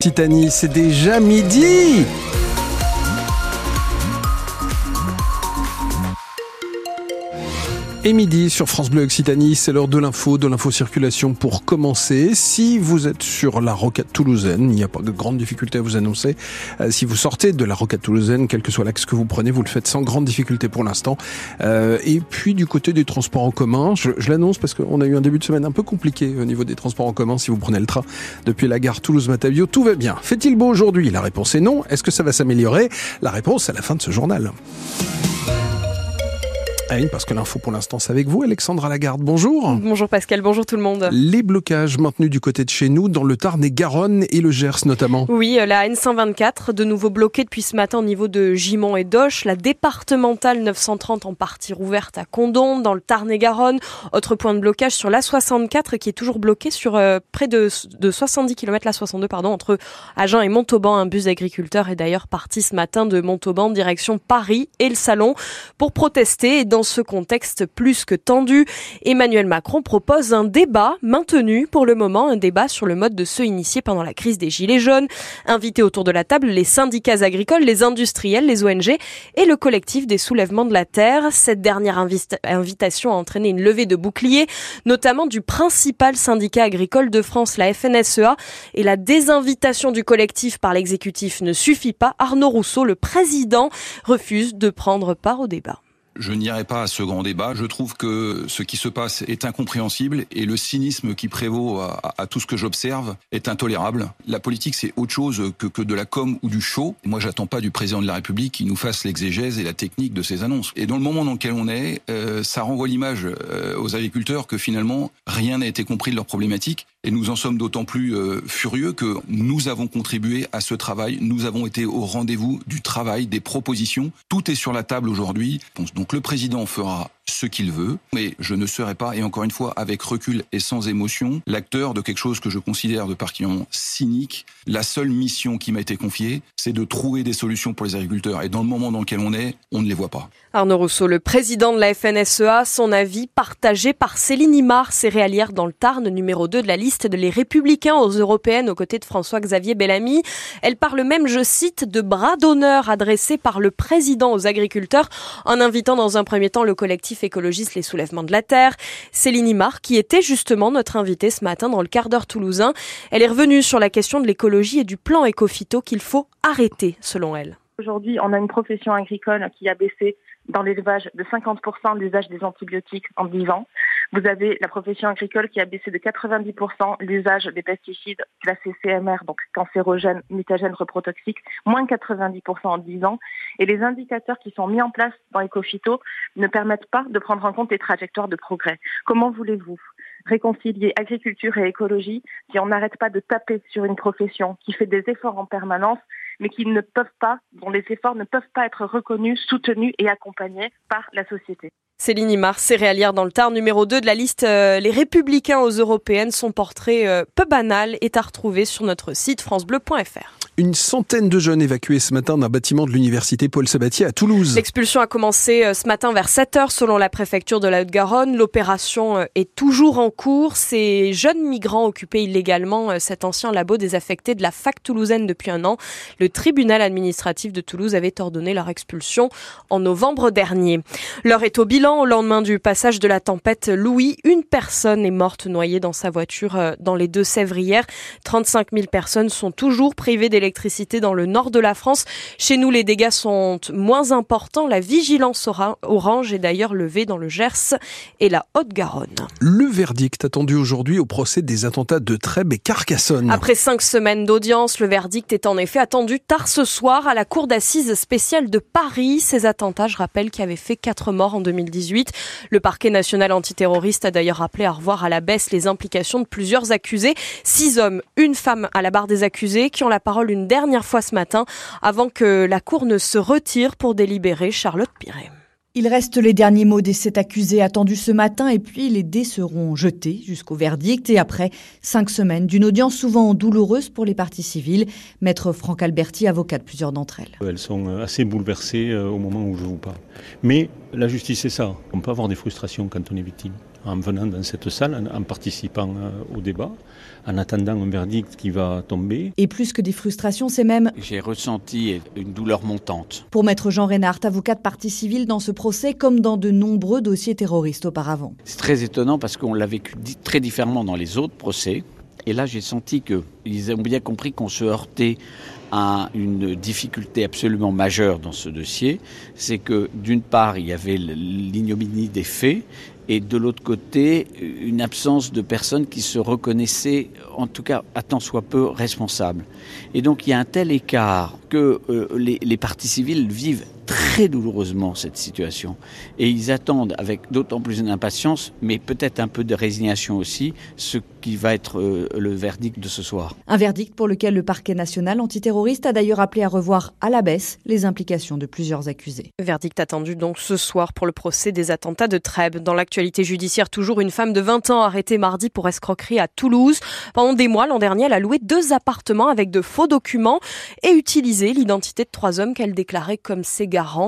Titanie, c'est déjà midi Et midi sur France Bleu Occitanie, c'est l'heure de l'info, de l'info circulation pour commencer. Si vous êtes sur la rocade toulousaine, il n'y a pas de grande difficulté à vous annoncer. Euh, si vous sortez de la rocade toulousaine, quel que soit l'axe que vous prenez, vous le faites sans grande difficulté pour l'instant. Euh, et puis du côté des transports en commun, je, je l'annonce parce qu'on a eu un début de semaine un peu compliqué au niveau des transports en commun. Si vous prenez le train depuis la gare Toulouse-Matavio, tout va bien. Fait-il beau aujourd'hui? La réponse est non. Est-ce que ça va s'améliorer? La réponse à la fin de ce journal. Ah oui, parce que l'info pour l'instant c'est avec vous, Alexandra Lagarde. Bonjour. Bonjour Pascal, bonjour tout le monde. Les blocages maintenus du côté de chez nous, dans le Tarn et Garonne et le Gers notamment. Oui, la N124, de nouveau bloquée depuis ce matin au niveau de Gimont et d'Auch. La départementale 930 en partie rouverte à Condom, dans le Tarn et Garonne. Autre point de blocage sur la 64 qui est toujours bloquée sur euh, près de, de 70 km, la 62 pardon, entre Agen et Montauban. Un bus agriculteur est d'ailleurs parti ce matin de Montauban direction Paris et le Salon pour protester et dans ce contexte plus que tendu, Emmanuel Macron propose un débat maintenu pour le moment, un débat sur le mode de ceux initiés pendant la crise des Gilets jaunes. Invités autour de la table les syndicats agricoles, les industriels, les ONG et le collectif des soulèvements de la terre. Cette dernière invitation a entraîné une levée de boucliers, notamment du principal syndicat agricole de France, la FNSEA, et la désinvitation du collectif par l'exécutif ne suffit pas. Arnaud Rousseau, le président, refuse de prendre part au débat. Je n'irai pas à ce grand débat. Je trouve que ce qui se passe est incompréhensible et le cynisme qui prévaut à, tout ce que j'observe est intolérable. La politique, c'est autre chose que, de la com ou du show. Moi, j'attends pas du président de la République qu'il nous fasse l'exégèse et la technique de ses annonces. Et dans le moment dans lequel on est, euh, ça renvoie l'image euh, aux agriculteurs que finalement, rien n'a été compris de leurs problématiques. Et nous en sommes d'autant plus euh, furieux que nous avons contribué à ce travail. Nous avons été au rendez-vous du travail, des propositions. Tout est sur la table aujourd'hui. Donc le président fera ce qu'il veut, mais je ne serai pas, et encore une fois, avec recul et sans émotion, l'acteur de quelque chose que je considère de particulièrement cynique. La seule mission qui m'a été confiée, c'est de trouver des solutions pour les agriculteurs. Et dans le moment dans lequel on est, on ne les voit pas. Arnaud Rousseau, le président de la FNSEA, son avis partagé par Céline Imar, céréalière dans le Tarn, numéro 2 de la liste de les Républicains aux Européennes aux côtés de François-Xavier Bellamy. Elle parle même, je cite, de bras d'honneur adressés par le président aux agriculteurs en invitant dans un premier temps le collectif écologiste Les Soulèvements de la Terre. Céline Imar, qui était justement notre invitée ce matin dans le quart d'heure toulousain, elle est revenue sur la question de l'écologie et du plan écophyto qu'il faut arrêter, selon elle. Aujourd'hui, on a une profession agricole qui a baissé dans l'élevage de 50% l'usage des antibiotiques en 10 ans. Vous avez la profession agricole qui a baissé de 90% l'usage des pesticides classés CMR, donc cancérogènes, mutagènes, reprotoxiques, moins 90% en 10 ans. Et les indicateurs qui sont mis en place dans Ecofito ne permettent pas de prendre en compte les trajectoires de progrès. Comment voulez-vous réconcilier agriculture et écologie si on n'arrête pas de taper sur une profession qui fait des efforts en permanence mais qui ne peuvent pas, dont les efforts ne peuvent pas être reconnus, soutenus et accompagnés par la société. Céline Imar, céréalière dans le Tarn, numéro 2 de la liste euh, Les Républicains aux Européennes. Son portrait euh, peu banal est à retrouver sur notre site francebleu.fr. Une centaine de jeunes évacués ce matin d'un bâtiment de l'université Paul Sabatier à Toulouse. L'expulsion a commencé euh, ce matin vers 7 heures selon la préfecture de la Haute-Garonne. L'opération euh, est toujours en cours. Ces jeunes migrants occupaient illégalement euh, cet ancien labo désaffecté de la fac toulousaine depuis un an. Le tribunal administratif de Toulouse avait ordonné leur expulsion en novembre dernier. L'heure est au bilan. Au lendemain du passage de la tempête Louis, une personne est morte noyée dans sa voiture dans les deux Sèvres hier. 35 000 personnes sont toujours privées d'électricité électricité dans le nord de la France. Chez nous, les dégâts sont moins importants. La vigilance orange est d'ailleurs levée dans le Gers et la Haute-Garonne. Le verdict attendu aujourd'hui au procès des attentats de Trèbes et Carcassonne. Après cinq semaines d'audience, le verdict est en effet attendu tard ce soir à la cour d'assises spéciale de Paris. Ces attentats, je rappelle, qui avaient fait quatre morts en 2018. Le parquet national antiterroriste a d'ailleurs appelé à revoir à la baisse les implications de plusieurs accusés. Six hommes, une femme à la barre des accusés qui ont la parole une une dernière fois ce matin avant que la Cour ne se retire pour délibérer Charlotte Piret. Il reste les derniers mots des sept accusés attendus ce matin et puis les dés seront jetés jusqu'au verdict et après cinq semaines d'une audience souvent douloureuse pour les parties civiles. Maître Franck Alberti, avocat de plusieurs d'entre elles. Elles sont assez bouleversées euh, au moment où je vous parle. Mais la justice, c'est ça. On peut avoir des frustrations quand on est victime. En venant dans cette salle, en, participant euh, au débat, en attendant un verdict qui va tomber. Et plus que des frustrations, c'est même... J'ai ressenti une douleur montante. Pour maître Jean Reynard, avocat de partie civile dans ce procès, comme dans de nombreux dossiers terroristes auparavant. C'est très étonnant parce qu'on l'a vécu très différemment dans les autres procès. Et là, j'ai senti qu'ils ont bien compris qu'on se heurtait à une difficulté absolument majeure dans ce dossier. C'est que d'une part, il y avait l'ignominie des faits et de l'autre côté, une absence de personnes qui se reconnaissaient, en tout cas à tant soit peu, responsables. Et donc il y a un tel écart que euh, les, les partis civils vivent très douloureusement cette situation. Et ils attendent avec d'autant plus d'impatience, mais peut-être un peu de résignation aussi, ce qui va être euh, le verdict de ce soir. Un verdict pour lequel le parquet national antiterroriste a d'ailleurs appelé à revoir à la baisse les implications de plusieurs accusés. Verdict attendu donc ce soir pour le procès des attentats de Trèbes. Dans l'actualité judiciaire, toujours une femme de 20 ans arrêtée mardi pour escroquerie à Toulouse. Pendant des mois, l'an dernier, elle a loué deux appartements avec de faux documents et utilisé l'identité de trois hommes qu'elle déclarait comme ses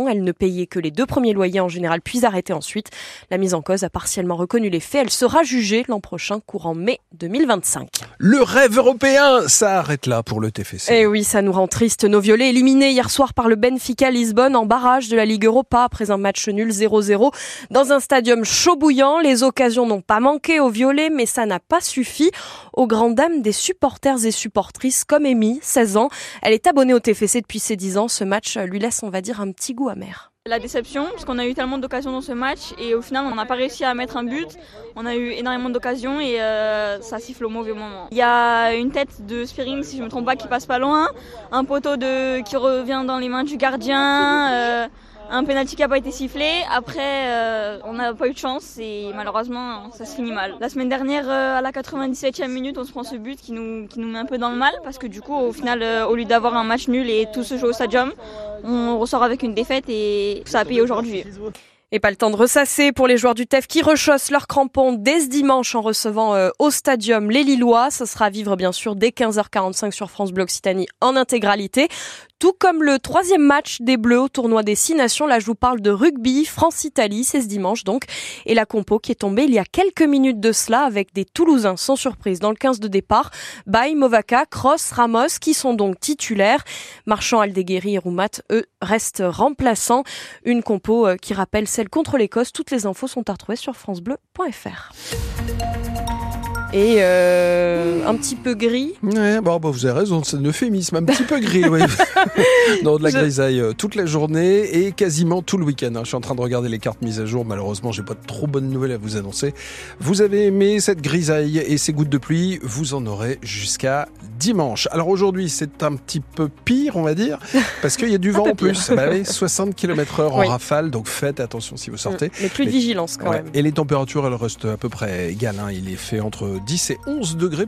elle ne payait que les deux premiers loyers en général, puis arrêtait ensuite. La mise en cause a partiellement reconnu les faits. Elle sera jugée l'an prochain, courant mai 2025. Le rêve européen, ça arrête là pour le TFC. Eh oui, ça nous rend triste. Nos violets éliminés hier soir par le Benfica Lisbonne en barrage de la Ligue Europa après un match nul 0-0 dans un stadium chaud bouillant. Les occasions n'ont pas manqué aux violets, mais ça n'a pas suffi aux grandes dames des supporters et supportrices comme Amy, 16 ans. Elle est abonnée au TFC depuis ses 10 ans. Ce match lui laisse, on va dire, un petit La déception, parce qu'on a eu tellement d'occasions dans ce match et au final on n'a pas réussi à mettre un but. On a eu énormément d'occasions et euh, ça siffle au mauvais moment. Il y a une tête de Spearing, si je me trompe pas, qui passe pas loin, un poteau de qui revient dans les mains du gardien. Euh, un penalty qui n'a pas été sifflé. Après, euh, on n'a pas eu de chance et malheureusement, ça se finit mal. La semaine dernière, euh, à la 97e minute, on se prend ce but qui nous, qui nous met un peu dans le mal parce que du coup, au final, euh, au lieu d'avoir un match nul et tout se joue au stadium, on ressort avec une défaite et ça a payé aujourd'hui. Et pas le temps de ressasser pour les joueurs du TEF qui rechaussent leurs crampons dès ce dimanche en recevant au stadium les Lillois. Ce sera à vivre bien sûr dès 15h45 sur France Bleu Occitanie en intégralité. Tout comme le troisième match des Bleus au tournoi des Six Nations, là je vous parle de rugby, France-Italie, c'est ce dimanche donc, et la compo qui est tombée il y a quelques minutes de cela avec des Toulousains sans surprise dans le 15 de départ, Bay, Movaca, Cross, Ramos qui sont donc titulaires, Marchand, Aldeguerri et Roumat, eux, restent remplaçants, une compo euh, qui rappelle contre l'Écosse, toutes les infos sont à retrouver sur francebleu.fr et euh, un petit peu gris. Ouais, bon, bah, vous avez raison, c'est un euphémisme, un petit peu gris, oui. non, de la grisaille euh, toute la journée et quasiment tout le week-end. Hein. Je suis en train de regarder les cartes mises à jour. Malheureusement, j'ai pas de trop bonnes nouvelles à vous annoncer. Vous avez aimé cette grisaille et ces gouttes de pluie, vous en aurez jusqu'à dimanche. Alors aujourd'hui, c'est un petit peu pire, on va dire, parce qu'il y a du vent en plus. Bah, 60 km heure en rafale, donc faites attention si vous sortez. Mm. Mais plus de vigilance quand même. Et les températures, elles restent à peu près égales. Hein. Il est fait entre 10 et 11 degrés.